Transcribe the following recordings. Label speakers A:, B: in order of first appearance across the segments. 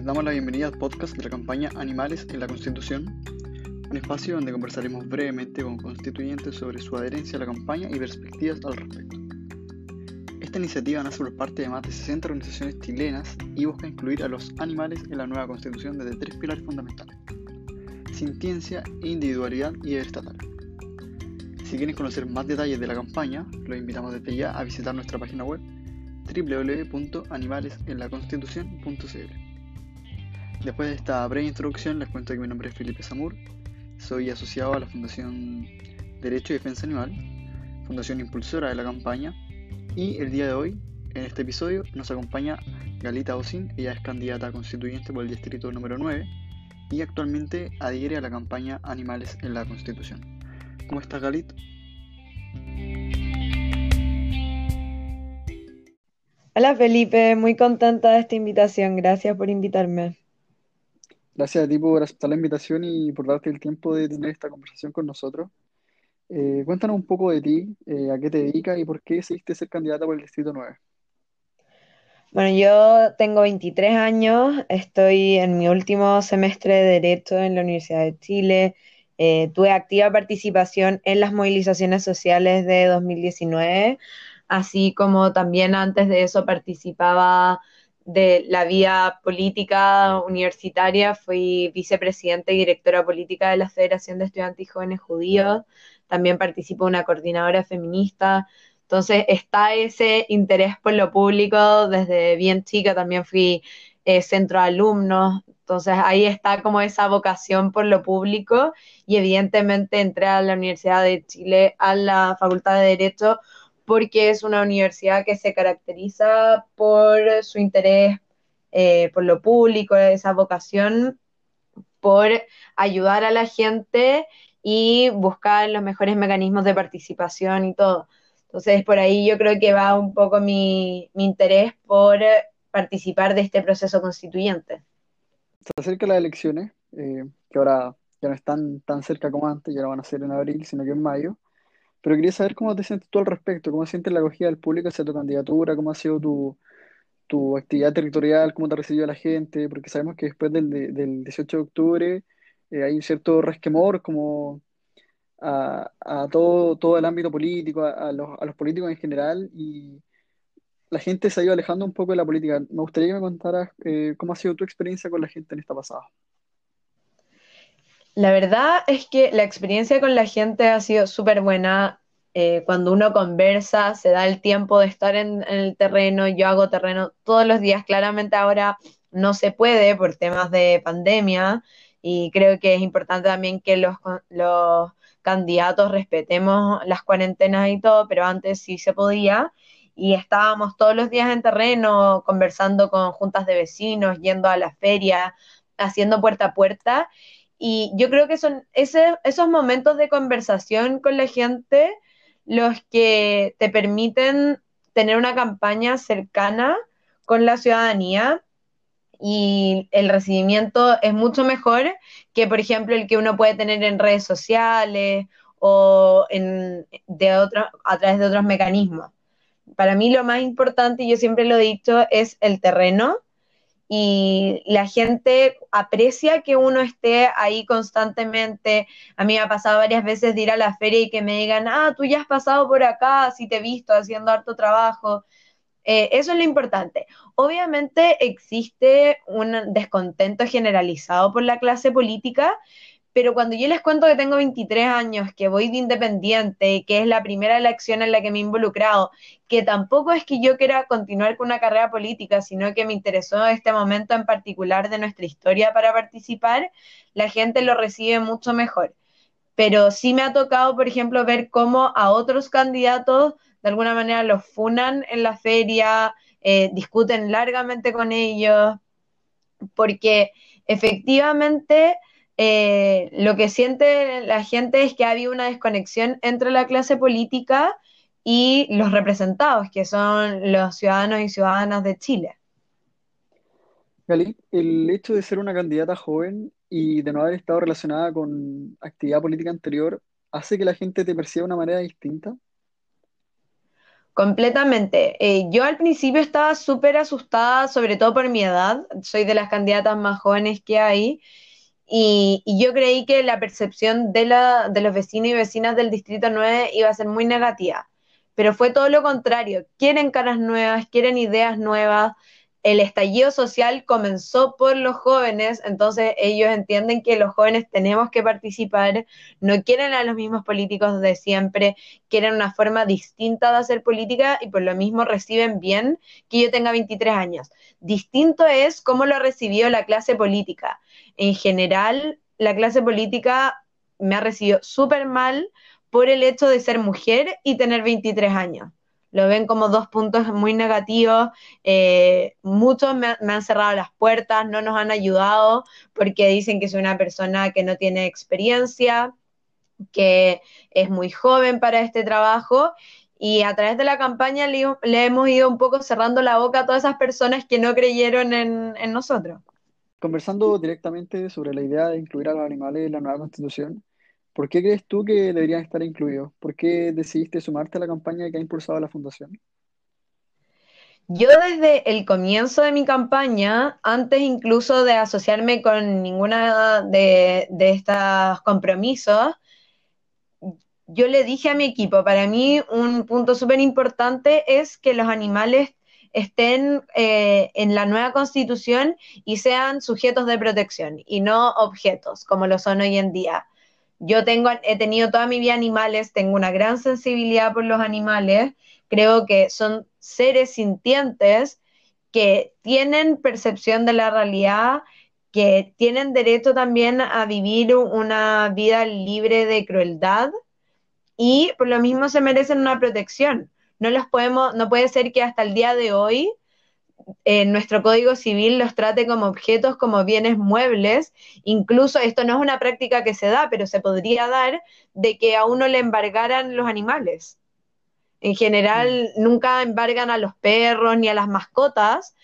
A: Les damos la bienvenida al podcast de la campaña Animales en la Constitución, un espacio donde conversaremos brevemente con constituyentes sobre su adherencia a la campaña y perspectivas al respecto. Esta iniciativa nace por parte de más de 60 organizaciones chilenas y busca incluir a los animales en la nueva constitución desde tres pilares fundamentales: sintiencia, individualidad y deber estatal. Si quieren conocer más detalles de la campaña, los invitamos desde ya a visitar nuestra página web www.animalesenlaconstitucion.cl. Después de esta breve introducción, les cuento que mi nombre es Felipe Samur, soy asociado a la Fundación Derecho y Defensa Animal, fundación impulsora de la campaña, y el día de hoy, en este episodio, nos acompaña Galita Osin, ella es candidata constituyente por el distrito número 9 y actualmente adhiere a la campaña Animales en la Constitución. ¿Cómo estás, Galit?
B: Hola Felipe, muy contenta de esta invitación. Gracias por invitarme.
A: Gracias a ti por aceptar la invitación y por darte el tiempo de tener esta conversación con nosotros. Eh, cuéntanos un poco de ti, eh, a qué te dedicas y por qué decidiste ser candidata por el Distrito 9.
B: Bueno, yo tengo 23 años, estoy en mi último semestre de Derecho en la Universidad de Chile. Eh, tuve activa participación en las movilizaciones sociales de 2019, así como también antes de eso participaba de la vía política universitaria, fui vicepresidenta y directora política de la Federación de Estudiantes y Jóvenes Judíos, también participo una coordinadora feminista, entonces está ese interés por lo público, desde bien chica también fui eh, centro de alumnos, entonces ahí está como esa vocación por lo público. Y evidentemente entré a la Universidad de Chile, a la Facultad de Derecho, porque es una universidad que se caracteriza por su interés eh, por lo público, esa vocación por ayudar a la gente y buscar los mejores mecanismos de participación y todo. Entonces, por ahí yo creo que va un poco mi, interés por participar de este proceso constituyente
A: se acerca las elecciones, eh, que ahora ya no están tan cerca como antes, ya no van a ser en abril, sino que en mayo. Pero quería saber cómo te sientes tú al respecto, cómo sientes la acogida del público hacia tu candidatura, cómo ha sido tu, tu actividad territorial, cómo te ha recibido la gente, porque sabemos que después del, del 18 de octubre eh, hay un cierto resquemor como a, a, todo, todo el ámbito político, a, los, a los políticos en general, y la gente se ha ido alejando un poco de la política. Me gustaría que me contaras eh, cómo ha sido tu experiencia con la gente en esta pasada.
B: La verdad es que la experiencia con la gente ha sido súper buena. Eh, cuando uno conversa, se da el tiempo de estar en, el terreno. Yo hago terreno todos los días. Claramente ahora no se puede por temas de pandemia y creo que es importante también que los, los candidatos respetemos las cuarentenas y todo, pero antes sí se podía y estábamos todos los días en terreno conversando con juntas de vecinos, yendo a la feria, haciendo puerta a puerta. Y yo creo que son ese, esos momentos de conversación con la gente los que te permiten tener una campaña cercana con la ciudadanía y el recibimiento es mucho mejor que, por ejemplo, el que uno puede tener en redes sociales o en, de a través de otros mecanismos para mí lo más importante, y yo siempre lo he dicho, es el terreno. Y la gente aprecia que uno esté ahí constantemente. A mí me ha pasado varias veces de ir a la feria y que me digan, ah, tú ya has pasado por acá, si te he visto haciendo harto trabajo. Eh, eso es lo importante. Obviamente existe un descontento generalizado por la clase política, pero cuando yo les cuento que tengo 23 años, que voy de independiente, que es la primera elección en la que me he involucrado, que tampoco es que yo quiera continuar con una carrera política, sino que me interesó este momento en particular de nuestra historia para participar, la gente lo recibe mucho mejor. Pero sí me ha tocado, por ejemplo, ver cómo a otros candidatos de alguna manera los funan en la feria, eh, discuten largamente con ellos, porque efectivamente eh, lo que siente la gente es que ha habido una desconexión entre la clase política y los representados, que son los ciudadanos y ciudadanas de Chile.
A: Gali, el hecho de ser una candidata joven y de no haber estado relacionada con actividad política anterior, ¿hace que la gente te perciba de una manera distinta?
B: Completamente. Eh, yo al principio estaba súper asustada, sobre todo por mi edad. Soy de las candidatas más jóvenes que hay. Y, y yo creí que la percepción de, la, de los vecinos y vecinas del Distrito 9 iba a ser muy negativa. Pero fue todo lo contrario. Quieren caras nuevas, quieren ideas nuevas, el estallido social comenzó por los jóvenes, entonces ellos entienden que los jóvenes tenemos que participar, no quieren a los mismos políticos de siempre, quieren una forma distinta de hacer política y por lo mismo reciben bien que yo tenga 23 años. Distinto es cómo lo recibió la clase política. En general, la clase política me ha recibido súper mal por el hecho de ser mujer y tener 23 años lo ven como dos puntos muy negativos. Eh, muchos me, han cerrado las puertas, no nos han ayudado porque dicen que soy una persona que no tiene experiencia, que es muy joven para este trabajo. Y a través de la campaña le, hemos ido un poco cerrando la boca a todas esas personas que no creyeron en, en nosotros.
A: Conversando directamente sobre la idea de incluir a los animales en la nueva constitución, ¿Por qué crees tú que deberían estar incluidos? ¿Por qué decidiste sumarte a la campaña que ha impulsado la Fundación?
B: Yo desde el comienzo de mi campaña, antes incluso de asociarme con ninguna de, de estos compromisos, yo le dije a mi equipo, para mí un punto súper importante es que los animales estén eh, en la nueva constitución y sean sujetos de protección y no objetos como lo son hoy en día. Yo tengo, he tenido toda mi vida animales, tengo una gran sensibilidad por los animales, creo que son seres sintientes que tienen percepción de la realidad, que tienen derecho también a vivir una vida libre de crueldad y por lo mismo se merecen una protección. No los podemos, no puede ser que hasta el día de hoy en nuestro Código Civil los trate como objetos, como bienes muebles. Incluso esto no es una práctica que se da, pero se podría dar de que a uno le embargaran los animales. En general, mm. nunca embargan a los perros ni a las mascotas,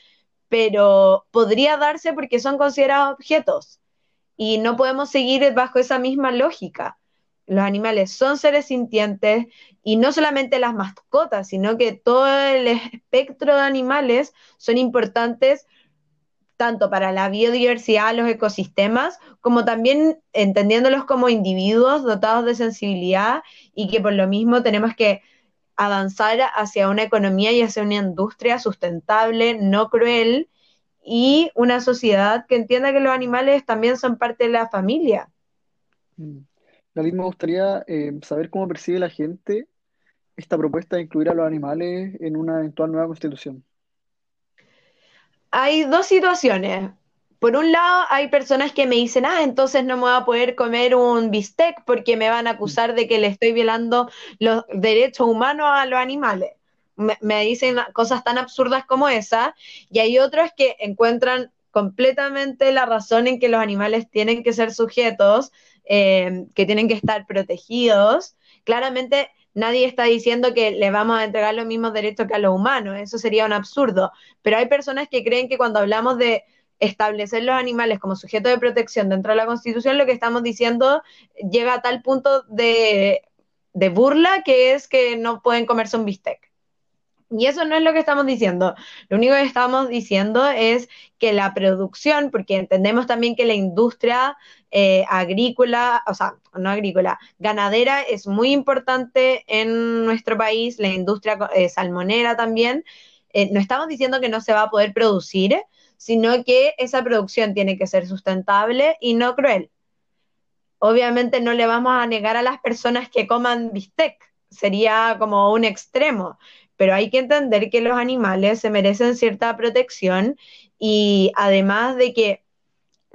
B: pero podría darse porque son considerados objetos. Y no podemos seguir bajo esa misma lógica los animales son seres sintientes y no solamente las mascotas, sino que todo el espectro de animales son importantes tanto para la biodiversidad, los ecosistemas, como también entendiéndolos como individuos dotados de sensibilidad y que por lo mismo tenemos que avanzar hacia una economía y hacia una industria sustentable, no cruel, y una sociedad que entienda que los animales también son parte de la familia.
A: Mm. David, me gustaría eh, saber cómo percibe la gente esta propuesta de incluir a los animales en una eventual nueva constitución.
B: Hay dos situaciones. Por un lado, hay personas que me dicen, ah, entonces no me voy a poder comer un bistec porque me van a acusar de que le estoy violando los derechos humanos a los animales. Me, me dicen cosas tan absurdas como esa. Y hay otros que encuentran completamente la razón en que los animales tienen que ser sujetos eh, que tienen que estar protegidos. Claramente nadie está diciendo que le vamos a entregar los mismos derechos que a los humanos, eso sería un absurdo, pero hay personas que creen que cuando hablamos de establecer los animales como sujeto de protección dentro de la Constitución, lo que estamos diciendo llega a tal punto de, de burla que es que no pueden comerse un bistec. Y eso no es lo que estamos diciendo. Lo único que estamos diciendo es que la producción, porque entendemos también que la industria eh, agrícola, o sea, no agrícola, ganadera es muy importante en nuestro país, la industria eh, salmonera también. Eh, no estamos diciendo que no se va a poder producir, sino que esa producción tiene que ser sustentable y no cruel. Obviamente no le vamos a negar a las personas que coman bistec, sería como un extremo, pero hay que entender que los animales se merecen cierta protección y además de que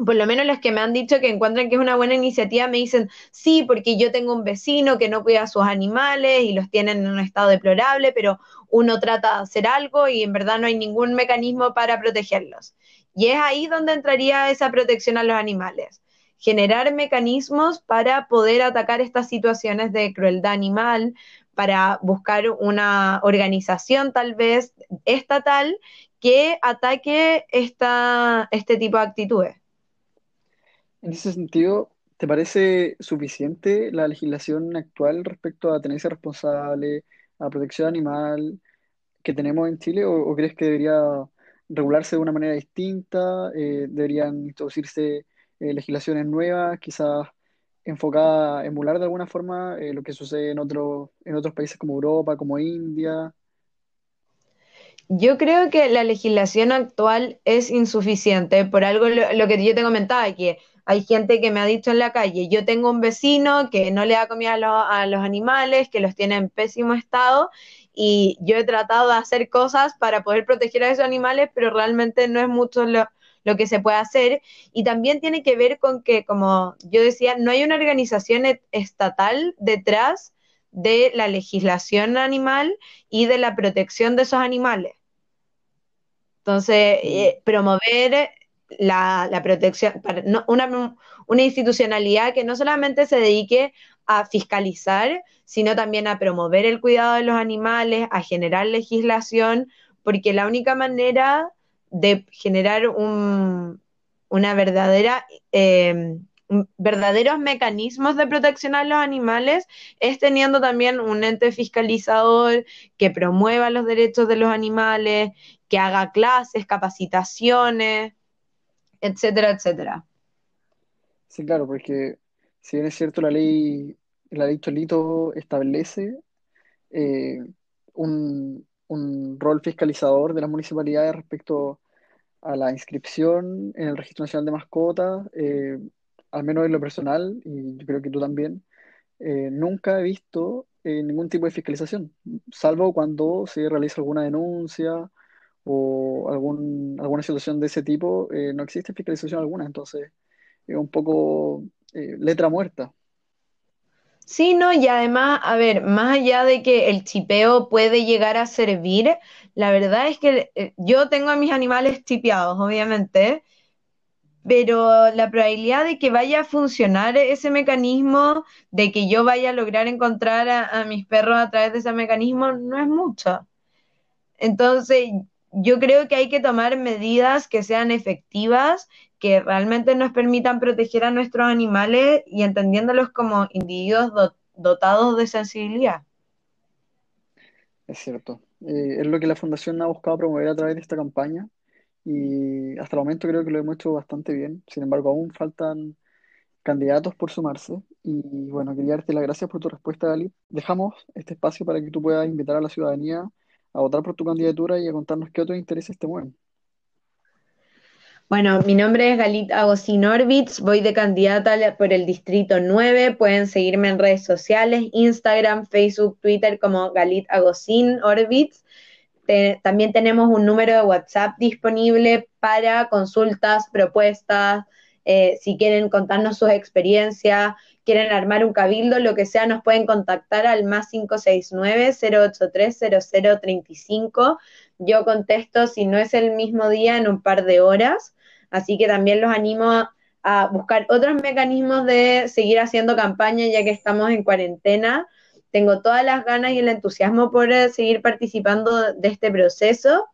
B: por lo menos los que me han dicho que encuentran que es una buena iniciativa me dicen, sí, porque yo tengo un vecino que no cuida a sus animales y los tienen en un estado deplorable, pero uno trata de hacer algo y en verdad no hay ningún mecanismo para protegerlos. Y es ahí donde entraría esa protección a los animales. Generar mecanismos para poder atacar estas situaciones de crueldad animal, para buscar una organización tal vez estatal que ataque esta, este tipo de actitudes.
A: En ese sentido, ¿te parece suficiente la legislación actual respecto a tenencia responsable, a protección animal, que tenemos en Chile o, crees que debería regularse de una manera distinta? Eh, ¿Deberían introducirse eh, legislaciones nuevas, quizás enfocadas a emular de alguna forma eh, lo que sucede en, otro, en otros países como Europa, como India?
B: Yo creo que la legislación actual es insuficiente, por algo lo, que yo te comentaba, que hay gente que me ha dicho en la calle, yo tengo un vecino que no le da comida a, a los animales, que los tiene en pésimo estado, y yo he tratado de hacer cosas para poder proteger a esos animales, pero realmente no es mucho lo, lo que se puede hacer. Y también tiene que ver con que, como yo decía, no hay una organización estatal detrás de la legislación animal y de la protección de esos animales. Entonces, eh, promover la, protección, una, una institucionalidad que no solamente se dedique a fiscalizar, sino también a promover el cuidado de los animales, a generar legislación, porque la única manera de generar un, una verdadera, eh, verdaderos mecanismos de protección a los animales es teniendo también un ente fiscalizador que promueva los derechos de los animales, que haga clases, capacitaciones, etcétera, etcétera.
A: Sí, claro, porque si bien es cierto, la ley, la ley Cholito establece eh, un, un rol fiscalizador de las municipalidades respecto a la inscripción en el Registro Nacional de Mascotas, eh, al menos en lo personal, y yo creo que tú también, eh, nunca he visto eh, ningún tipo de fiscalización, salvo cuando se realiza alguna denuncia o algún, alguna situación de ese tipo, no existe fiscalización alguna, entonces es un poco letra muerta.
B: Sí, no, y además, a ver, más allá de que el chipeo puede llegar a servir, la verdad es que eh, yo tengo a mis animales chipeados, obviamente, pero la probabilidad de que vaya a funcionar ese mecanismo, de que yo vaya a lograr encontrar a, a mis perros a través de ese mecanismo, no es mucho. Entonces, yo creo que hay que tomar medidas que sean efectivas que realmente nos permitan proteger a nuestros animales y entendiéndolos como individuos dotados de sensibilidad.
A: Es cierto. Eh, es lo que la Fundación ha buscado promover a través de esta campaña y hasta el momento creo que lo hemos hecho bastante bien. Sin embargo, aún faltan candidatos por sumarse. Y bueno, quería darte las gracias por tu respuesta, Gali. Dejamos este espacio para que tú puedas invitar a la ciudadanía a votar por tu candidatura y a contarnos qué otros intereses te mueven.
B: Bueno, mi nombre es Galit Agosín Orbitz, voy de candidata por el Distrito 9, pueden seguirme en redes sociales, Instagram, Facebook, Twitter como Galit Agosín Orbitz. también tenemos un número de WhatsApp disponible para consultas, propuestas, eh, si quieren contarnos sus experiencias, quieren armar un cabildo, lo que sea, nos pueden contactar al más 569-083-0035. Yo contesto si no es el mismo día en un par de horas. Así que también los animo a, buscar otros mecanismos de seguir haciendo campaña ya que estamos en cuarentena. Tengo todas las ganas y el entusiasmo por eh, seguir participando de este proceso.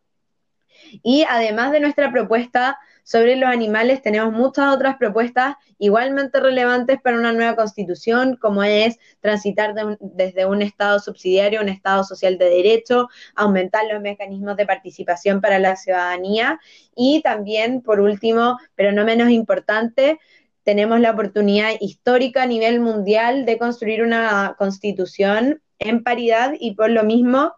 B: Y además de nuestra propuesta sobre los animales tenemos muchas otras propuestas igualmente relevantes para una nueva constitución, como es transitar desde un Estado subsidiario a un Estado social de derecho, aumentar los mecanismos de participación para la ciudadanía y también, por último, pero no menos importante, tenemos la oportunidad histórica a nivel mundial de construir una constitución en paridad y por lo mismo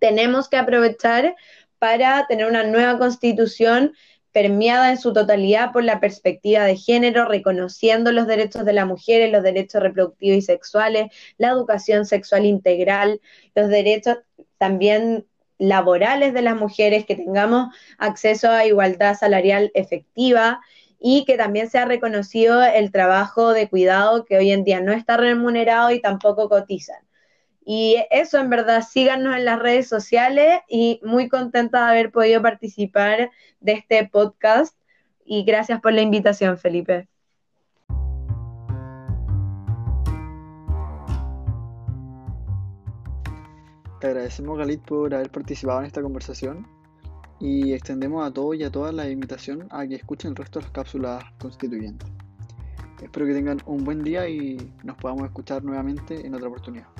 B: tenemos que aprovechar para tener una nueva constitución permeada en su totalidad por la perspectiva de género, reconociendo los derechos de las mujeres, los derechos reproductivos y sexuales, la educación sexual integral, los derechos también laborales de las mujeres, que tengamos acceso a igualdad salarial efectiva y que también sea reconocido el trabajo de cuidado que hoy en día no está remunerado y tampoco cotizan. Y eso en verdad, síganos en las redes sociales y muy contenta de haber podido participar de este podcast y gracias por la invitación, Felipe.
A: Te agradecemos, Galit, por haber participado en esta conversación y extendemos a todos y a todas la invitación a que escuchen el resto de las cápsulas constituyentes. Espero que tengan un buen día y nos podamos escuchar nuevamente en otra oportunidad.